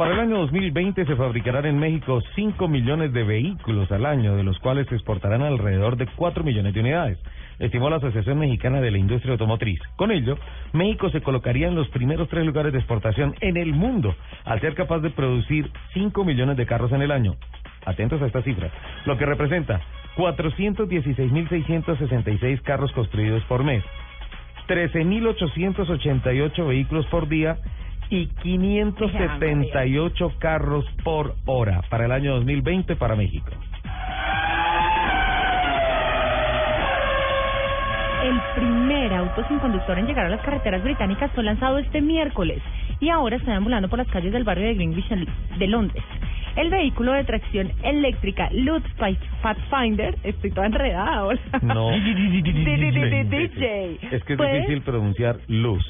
Para el año 2020 se fabricarán en México 5 millones de vehículos al año, de los cuales se exportarán alrededor de 4 millones de unidades, estimó la Asociación Mexicana de la Industria Automotriz. Con ello, México se colocaría en los primeros tres lugares de exportación en el mundo, al ser capaz de producir 5 millones de carros en el año. Atentos a esta cifra, lo que representa 416.666 carros construidos por mes, 13.888 vehículos por día y 578 carros por hora para el año 2020 para México. El primer auto sin conductor en llegar a las carreteras británicas fue lanzado este miércoles y ahora está ambulando por las calles del barrio de Greenwich de Londres. El vehículo de tracción eléctrica Lutz Pathfinder, estoy toda enredada ahora. No. DJ. Es que es difícil pronunciar luz.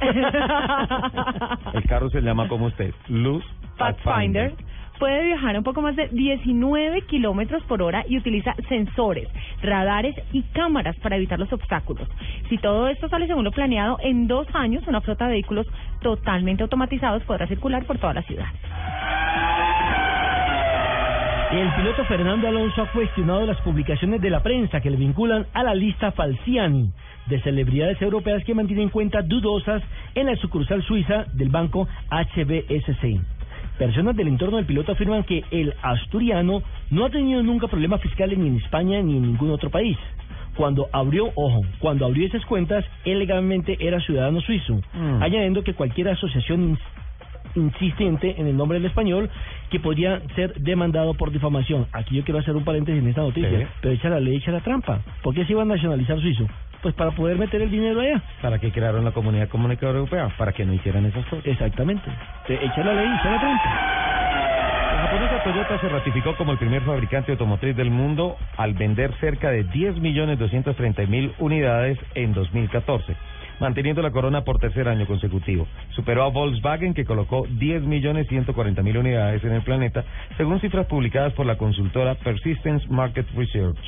El carro se llama como usted, Luz Pathfinder puede viajar un poco más de 19 kilómetros por hora y utiliza sensores, radares y cámaras para evitar los obstáculos. Si todo esto sale según lo planeado, en dos años una flota de vehículos totalmente automatizados podrá circular por toda la ciudad. El piloto Fernando Alonso ha cuestionado las publicaciones de la prensa que le vinculan a la lista Falciani de celebridades europeas que mantienen cuentas dudosas en la sucursal suiza del banco HBSC. Personas del entorno del piloto afirman que el asturiano no ha tenido nunca problemas fiscales ni en España ni en ningún otro país. Cuando abrió, ojo, cuando abrió esas cuentas, él legalmente era ciudadano suizo, Mm. añadiendo que cualquier asociación ins- insistente en el nombre del español que podría ser demandado por difamación. Aquí yo quiero hacer un paréntesis en esta noticia, Sí. pero echa la ley, echa la trampa. ¿Por qué se iba a nacionalizar suizo? Pues para poder meter el dinero allá. ¿Para que crearon la Comunidad Comunicadora Europea? Para que no hicieran esas cosas. Exactamente. Te- Echa la ley, echa la trampa. La japonesa Toyota se ratificó como el primer fabricante automotriz del mundo al vender cerca de 10.230.000 unidades en 2014, manteniendo la corona por tercer año consecutivo. Superó a Volkswagen que colocó 10.140.000 unidades en el planeta, según cifras publicadas por la consultora Persistence Market Research.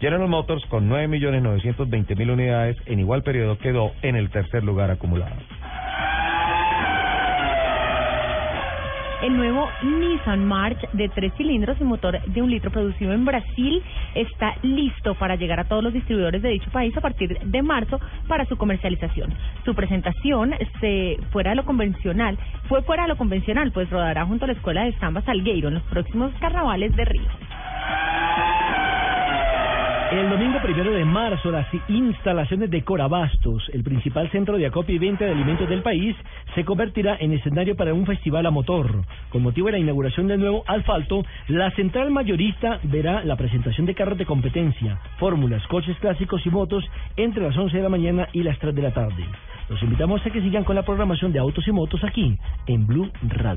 General Motors con 9.920.000 unidades en igual periodo quedó en el tercer lugar acumulado. El nuevo Nissan March de tres cilindros y motor de un litro producido en Brasil está listo para llegar a todos los distribuidores de dicho país a partir de marzo para su comercialización. Su presentación se fuera de lo convencional, fue fuera de lo convencional, pues rodará junto a la escuela de Samba Salgueiro en los próximos carnavales de Río. El domingo primero de marzo, las instalaciones de Corabastos, el principal centro de acopio y venta de alimentos del país, se convertirá en escenario para un festival a motor. Con motivo de la inauguración del nuevo asfalto, la central mayorista verá la presentación de carros de competencia, fórmulas, coches clásicos y motos entre las 11 de la mañana y las 3 de la tarde. Los invitamos a que sigan con la programación de autos y motos aquí, en Blue Radio.